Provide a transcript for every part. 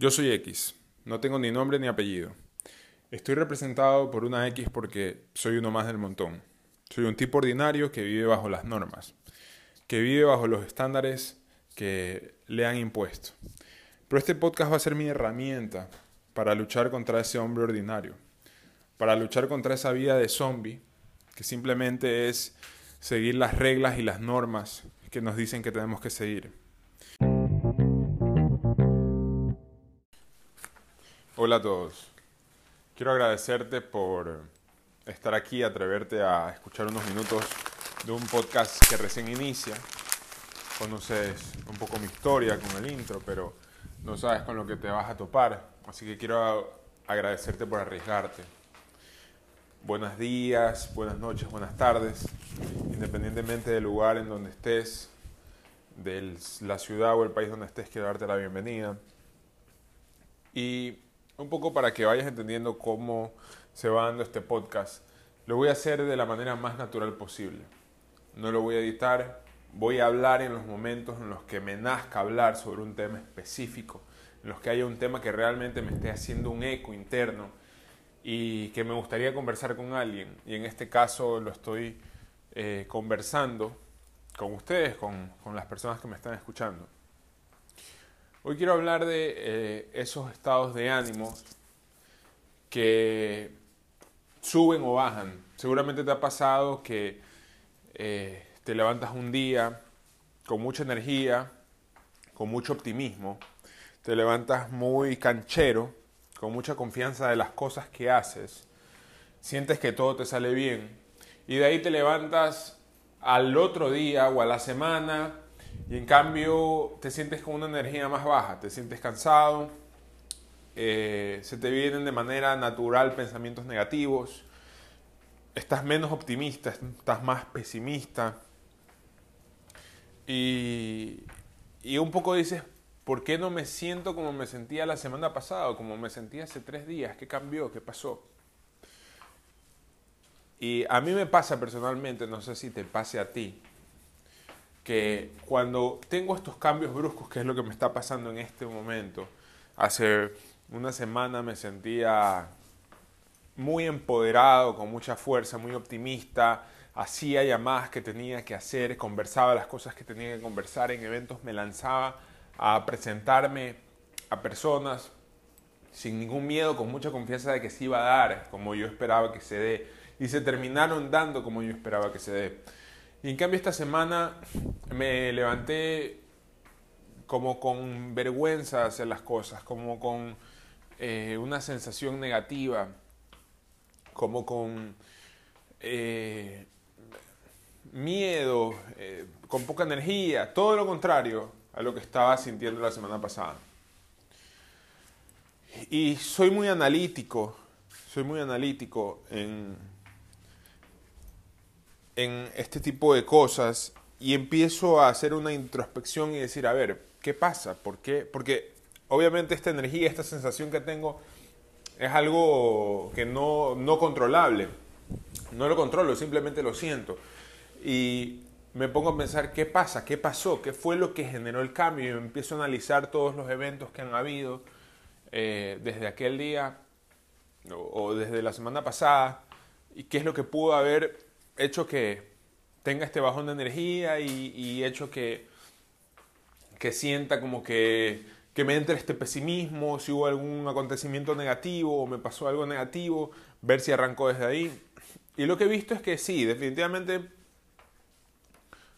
Yo soy X, no tengo ni nombre ni apellido. Estoy representado por una X porque soy uno más del montón. Soy un tipo ordinario que vive bajo las normas, que vive bajo los estándares que le han impuesto. Pero este podcast va a ser mi herramienta para luchar contra ese hombre ordinario, para luchar contra esa vida de zombie que simplemente es seguir las reglas y las normas que nos dicen que tenemos que seguir. Hola a todos. Quiero agradecerte por estar aquí, atreverte a escuchar unos minutos de un podcast que recién inicia. Conoces un poco mi historia con el intro, pero no sabes con lo que te vas a topar. Así que quiero agradecerte por arriesgarte. Buenos días, buenas noches, buenas tardes, independientemente del lugar en donde estés, de la ciudad o el país donde estés, quiero darte la bienvenida. Y un poco para que vayas entendiendo cómo se va dando este podcast. Lo voy a hacer de la manera más natural posible. No lo voy a editar, voy a hablar en los momentos en los que me nazca hablar sobre un tema específico, en los que haya un tema que realmente me esté haciendo un eco interno y que me gustaría conversar con alguien. Y en este caso lo estoy eh, conversando con ustedes, con, con las personas que me están escuchando. Hoy quiero hablar de eh, esos estados de ánimo que suben o bajan. Seguramente te ha pasado que eh, te levantas un día con mucha energía, con mucho optimismo, te levantas muy canchero, con mucha confianza de las cosas que haces, sientes que todo te sale bien y de ahí te levantas al otro día o a la semana y en cambio te sientes con una energía más baja, te sientes cansado, eh, se te vienen de manera natural pensamientos negativos, estás menos optimista, estás más pesimista. Y, y un poco dices, ¿por qué no me siento como me sentía la semana pasada, como me sentía hace tres días? ¿Qué cambió? ¿Qué pasó? Y a mí me pasa personalmente, no sé si te pase a ti, que cuando tengo estos cambios bruscos, que es lo que me está pasando en este momento, hace una semana me sentía muy empoderado, con mucha fuerza, muy optimista, hacía llamadas que tenía que hacer, conversaba las cosas que tenía que conversar en eventos, me lanzaba a presentarme a personas sin ningún miedo, con mucha confianza de que se iba a dar como yo esperaba que se dé. Y se terminaron dando como yo esperaba que se dé. Y en cambio esta semana me levanté como con vergüenza hacer las cosas, como con eh, una sensación negativa, como con eh, miedo, eh, con poca energía, todo lo contrario a lo que estaba sintiendo la semana pasada. Y soy muy analítico, soy muy analítico en en este tipo de cosas y empiezo a hacer una introspección y decir, a ver, ¿qué pasa? ¿Por qué? Porque obviamente esta energía, esta sensación que tengo es algo que no, no controlable. No lo controlo, simplemente lo siento. Y me pongo a pensar, ¿qué pasa? ¿Qué pasó? ¿Qué fue lo que generó el cambio? Y empiezo a analizar todos los eventos que han habido eh, desde aquel día o, o desde la semana pasada y qué es lo que pudo haber hecho que tenga este bajón de energía y, hecho que, que sienta como que, que me entre este pesimismo, si hubo algún acontecimiento negativo o me pasó algo negativo, ver si arrancó desde ahí. Y lo que he visto es que sí, definitivamente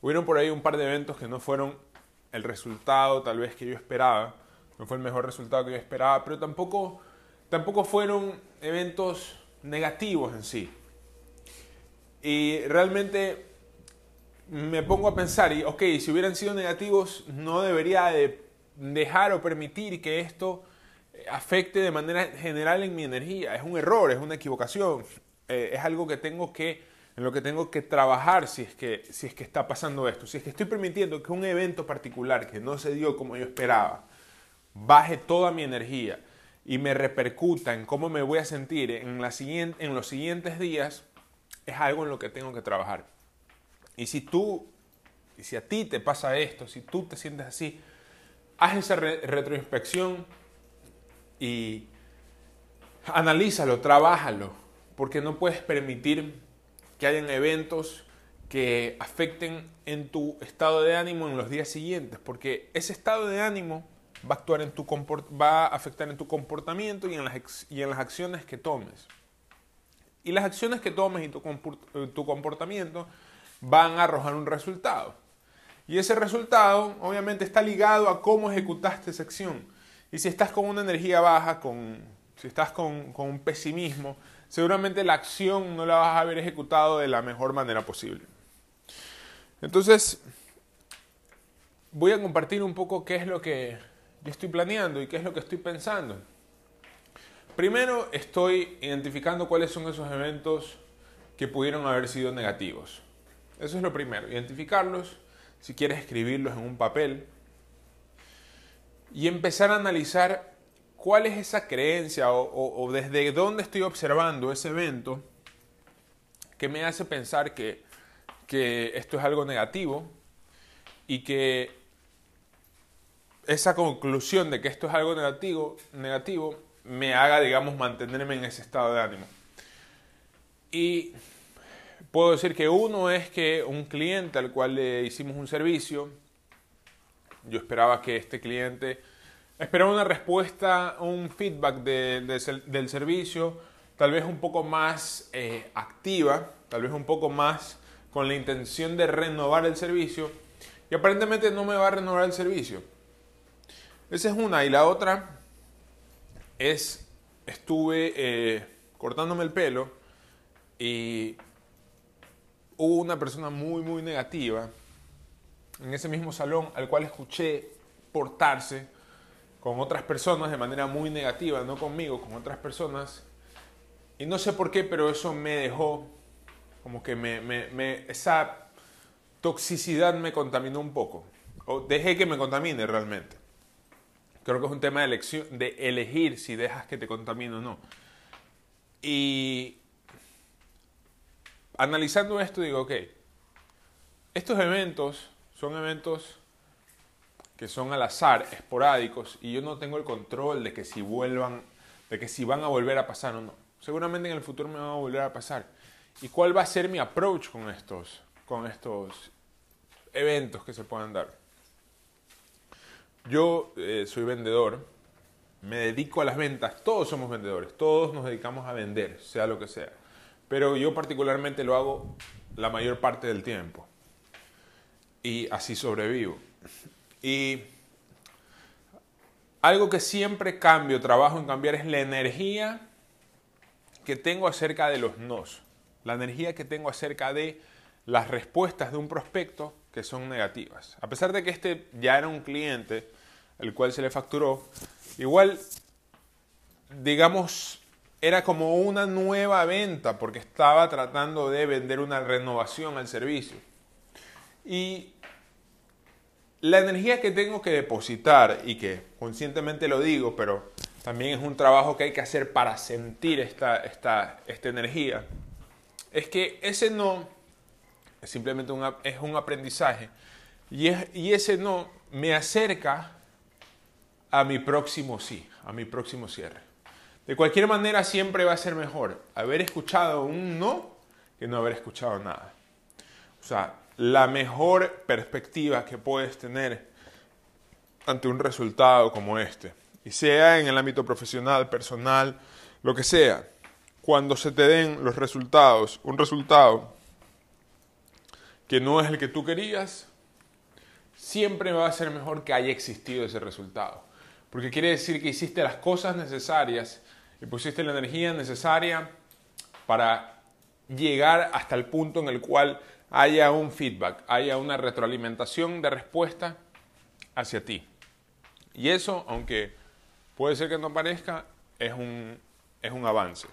hubieron por ahí un par de eventos que no fueron el resultado tal vez que yo esperaba, no fue el mejor resultado que yo esperaba, pero tampoco, tampoco fueron eventos negativos en sí. Y realmente me pongo a pensar, y ok, si hubieran sido negativos, no debería de dejar o permitir que esto afecte de manera general en mi energía. Es un error, es una equivocación, eh, es algo que tengo que, en lo que tengo que trabajar si es que, si es que está pasando esto. Si es que estoy permitiendo que un evento particular que no se dio como yo esperaba, baje toda mi energía y me repercuta en cómo me voy a sentir en, la siguiente, en los siguientes días, es algo en lo que tengo que trabajar. Y si tú, y si a ti te pasa esto, si tú te sientes así, haz esa retroinspección y analízalo, trabájalo, porque no puedes permitir que hayan eventos que afecten en tu estado de ánimo en los días siguientes, porque ese estado de ánimo va a, actuar en tu va a afectar en tu comportamiento y en, las, y en las acciones que tomes. Y las acciones que tomes y tu, tu comportamiento van a arrojar un resultado. Y ese resultado obviamente está ligado a cómo ejecutaste esa acción. Y si estás con una energía baja, con, si estás con, con un pesimismo, seguramente la acción no la vas a haber ejecutado de la mejor manera posible. Entonces, voy a compartir un poco qué es lo que yo estoy planeando y qué es lo que estoy pensando. Primero, estoy identificando cuáles son esos eventos que pudieron haber sido negativos. Eso es lo primero, identificarlos, si quieres escribirlos en un papel y empezar a analizar cuál es esa creencia o, desde dónde estoy observando ese evento que me hace pensar que, que esto es algo negativo y que esa conclusión de que esto es algo negativo, negativo me haga, digamos, mantenerme en ese estado de ánimo. Y puedo decir que uno es que un cliente al cual le hicimos un servicio, yo esperaba que este cliente esperaba una respuesta, un feedback del servicio, tal vez un poco más eh, activa, tal vez un poco más con la intención de renovar el servicio, y aparentemente no me va a renovar el servicio. Esa es una, y la otra es, estuve eh, cortándome el pelo y hubo una persona muy, muy negativa en ese mismo salón al cual escuché portarse con otras personas de manera muy negativa, no conmigo, con otras personas. Y no sé por qué, pero eso me dejó, como que me, esa toxicidad me contaminó un poco. O dejé que me contamine realmente. Creo que es un tema de, elección, de elegir si dejas que te contamine o no. Y analizando esto digo, ok, estos eventos son eventos que son al azar, esporádicos, y yo no tengo el control de que si vuelvan, de que si van a volver a pasar o no. Seguramente en el futuro me van a volver a pasar. ¿Y cuál va a ser mi approach con estos, con estos eventos que se puedan dar? Yo eh, soy vendedor, me dedico a las ventas, todos somos vendedores, todos nos dedicamos a vender, sea lo que sea pero yo particularmente lo hago la mayor parte del tiempo. Y así sobrevivo. Y algo que siempre cambio, trabajo en cambiar, es la energía que tengo acerca de los nos. La energía que tengo acerca de las respuestas de un prospecto que son negativas. A pesar de que este ya era un cliente, el cual se le facturó, igual, digamos, era como una nueva venta porque estaba tratando de vender una renovación al servicio. Y la energía que tengo que depositar y que conscientemente lo digo, pero también es un trabajo que hay que hacer para sentir esta, esta, esta energía, es que ese no es simplemente es un aprendizaje y, y ese no me acerca a mi próximo sí, a mi próximo cierre. De cualquier manera, siempre va a ser mejor haber escuchado un no que no haber escuchado nada. O sea, la mejor perspectiva que puedes tener ante un resultado como este, y sea en el ámbito profesional, personal, lo que sea, cuando se te den los resultados, un resultado que no es el que tú querías, siempre va a ser mejor que haya existido ese resultado. Porque quiere decir que hiciste las cosas necesarias y pusiste la energía necesaria para llegar hasta el punto en el cual haya un feedback, haya una retroalimentación de respuesta hacia ti. Y eso, aunque puede ser que no parezca, es un, es un avance.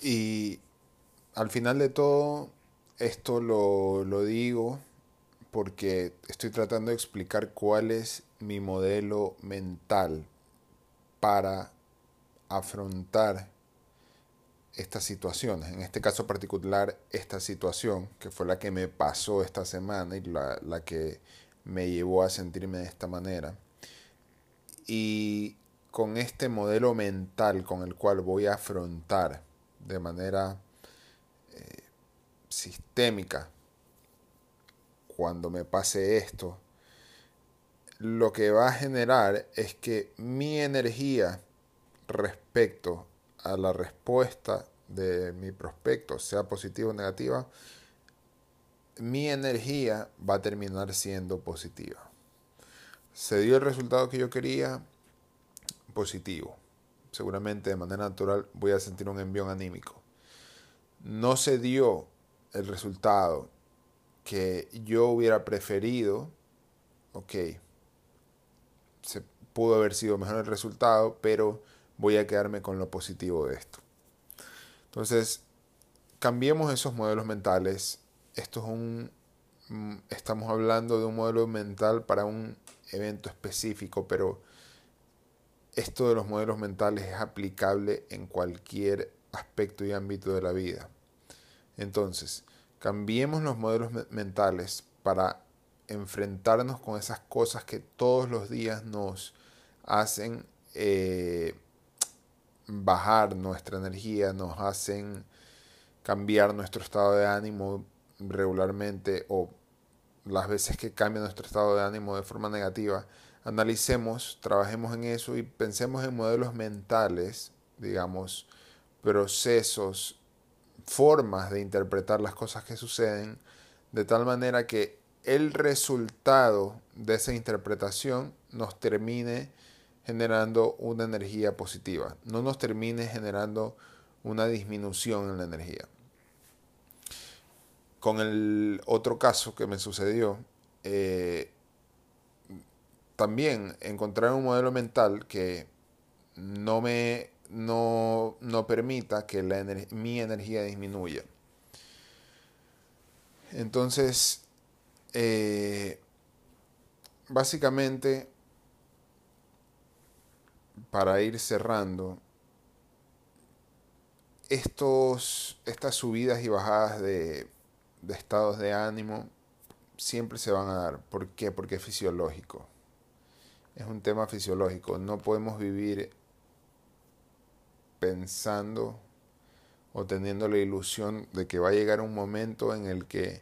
Y al final de todo, esto lo, lo digo porque estoy tratando de explicar cuál es mi modelo mental para afrontar estas situaciones. En este caso particular, esta situación, que fue la que me pasó esta semana y la, que me llevó a sentirme de esta manera. Y con este modelo mental con el cual voy a afrontar de manera eh, sistémica cuando me pase esto, lo que va a generar es que mi energía respecto a la respuesta de mi prospecto, sea positiva o negativa, mi energía va a terminar siendo positiva. Se dio el resultado que yo quería, positivo. Seguramente de manera natural voy a sentir un envión anímico. No se dio el resultado que yo hubiera preferido, ok, se pudo haber sido mejor el resultado, pero voy a quedarme con lo positivo de esto. Entonces, cambiemos esos modelos mentales. Esto es un mm, estamos hablando de un modelo mental para un evento específico, pero esto de los modelos mentales es aplicable en cualquier aspecto y ámbito de la vida. Entonces, cambiemos los modelos mentales para enfrentarnos con esas cosas que todos los días nos hacen eh, bajar nuestra energía, nos hacen cambiar nuestro estado de ánimo regularmente o las veces que cambia nuestro estado de ánimo de forma negativa, analicemos, trabajemos en eso y pensemos en modelos mentales, digamos, procesos, formas de interpretar las cosas que suceden, de tal manera que el resultado de esa interpretación nos termine generando una energía positiva, no nos termine generando una disminución en la energía. Con el otro caso que me sucedió, eh, también encontrar un modelo mental que no me no, permita que la mi energía disminuya. Entonces, eh, básicamente para ir cerrando, estos, estas subidas y bajadas de, de estados de ánimo siempre se van a dar. ¿Por qué? Porque es fisiológico. Es un tema fisiológico. No podemos vivir pensando o teniendo la ilusión de que va a llegar un momento en el que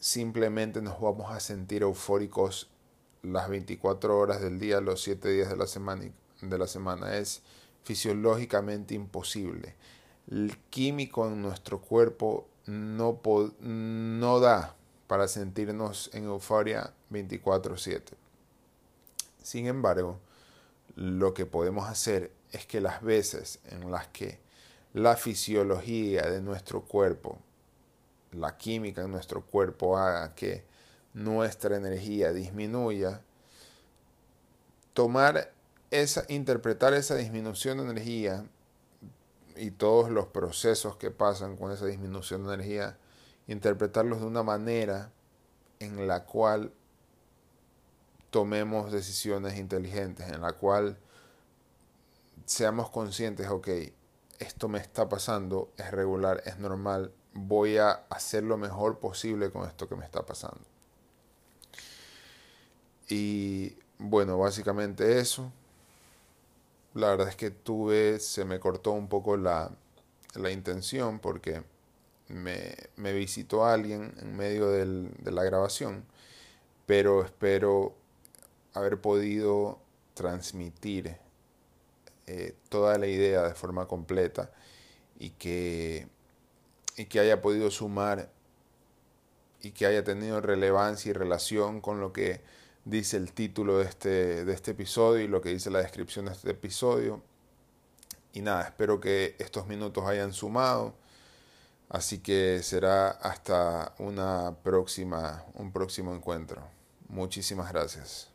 simplemente nos vamos a sentir eufóricos las 24 horas del día, los 7 días de la semana, de la semana. Es fisiológicamente imposible. El químico en nuestro cuerpo no, no da para sentirnos en euforia 24/7. Sin embargo, lo que podemos hacer es que las veces en las que la fisiología de nuestro cuerpo, la química en nuestro cuerpo haga que nuestra energía disminuya, tomar esa, interpretar esa disminución de energía y todos los procesos que pasan con esa disminución de energía, interpretarlos de una manera en la cual tomemos decisiones inteligentes, en la cual seamos conscientes, ok, esto me está pasando, es regular, es normal, voy a hacer lo mejor posible con esto que me está pasando. Y bueno, básicamente eso. La verdad es que tuve, se me cortó un poco la, la intención porque me, me, visitó alguien en medio del, de la grabación, pero espero haber podido transmitir eh, toda la idea de forma completa y que, y que haya podido sumar y que haya tenido relevancia y relación con lo que dice el título de este, de este episodio y lo que dice la descripción de este episodio. Y nada, espero que estos minutos hayan sumado. Así que será hasta una próxima, un próximo encuentro. Muchísimas gracias.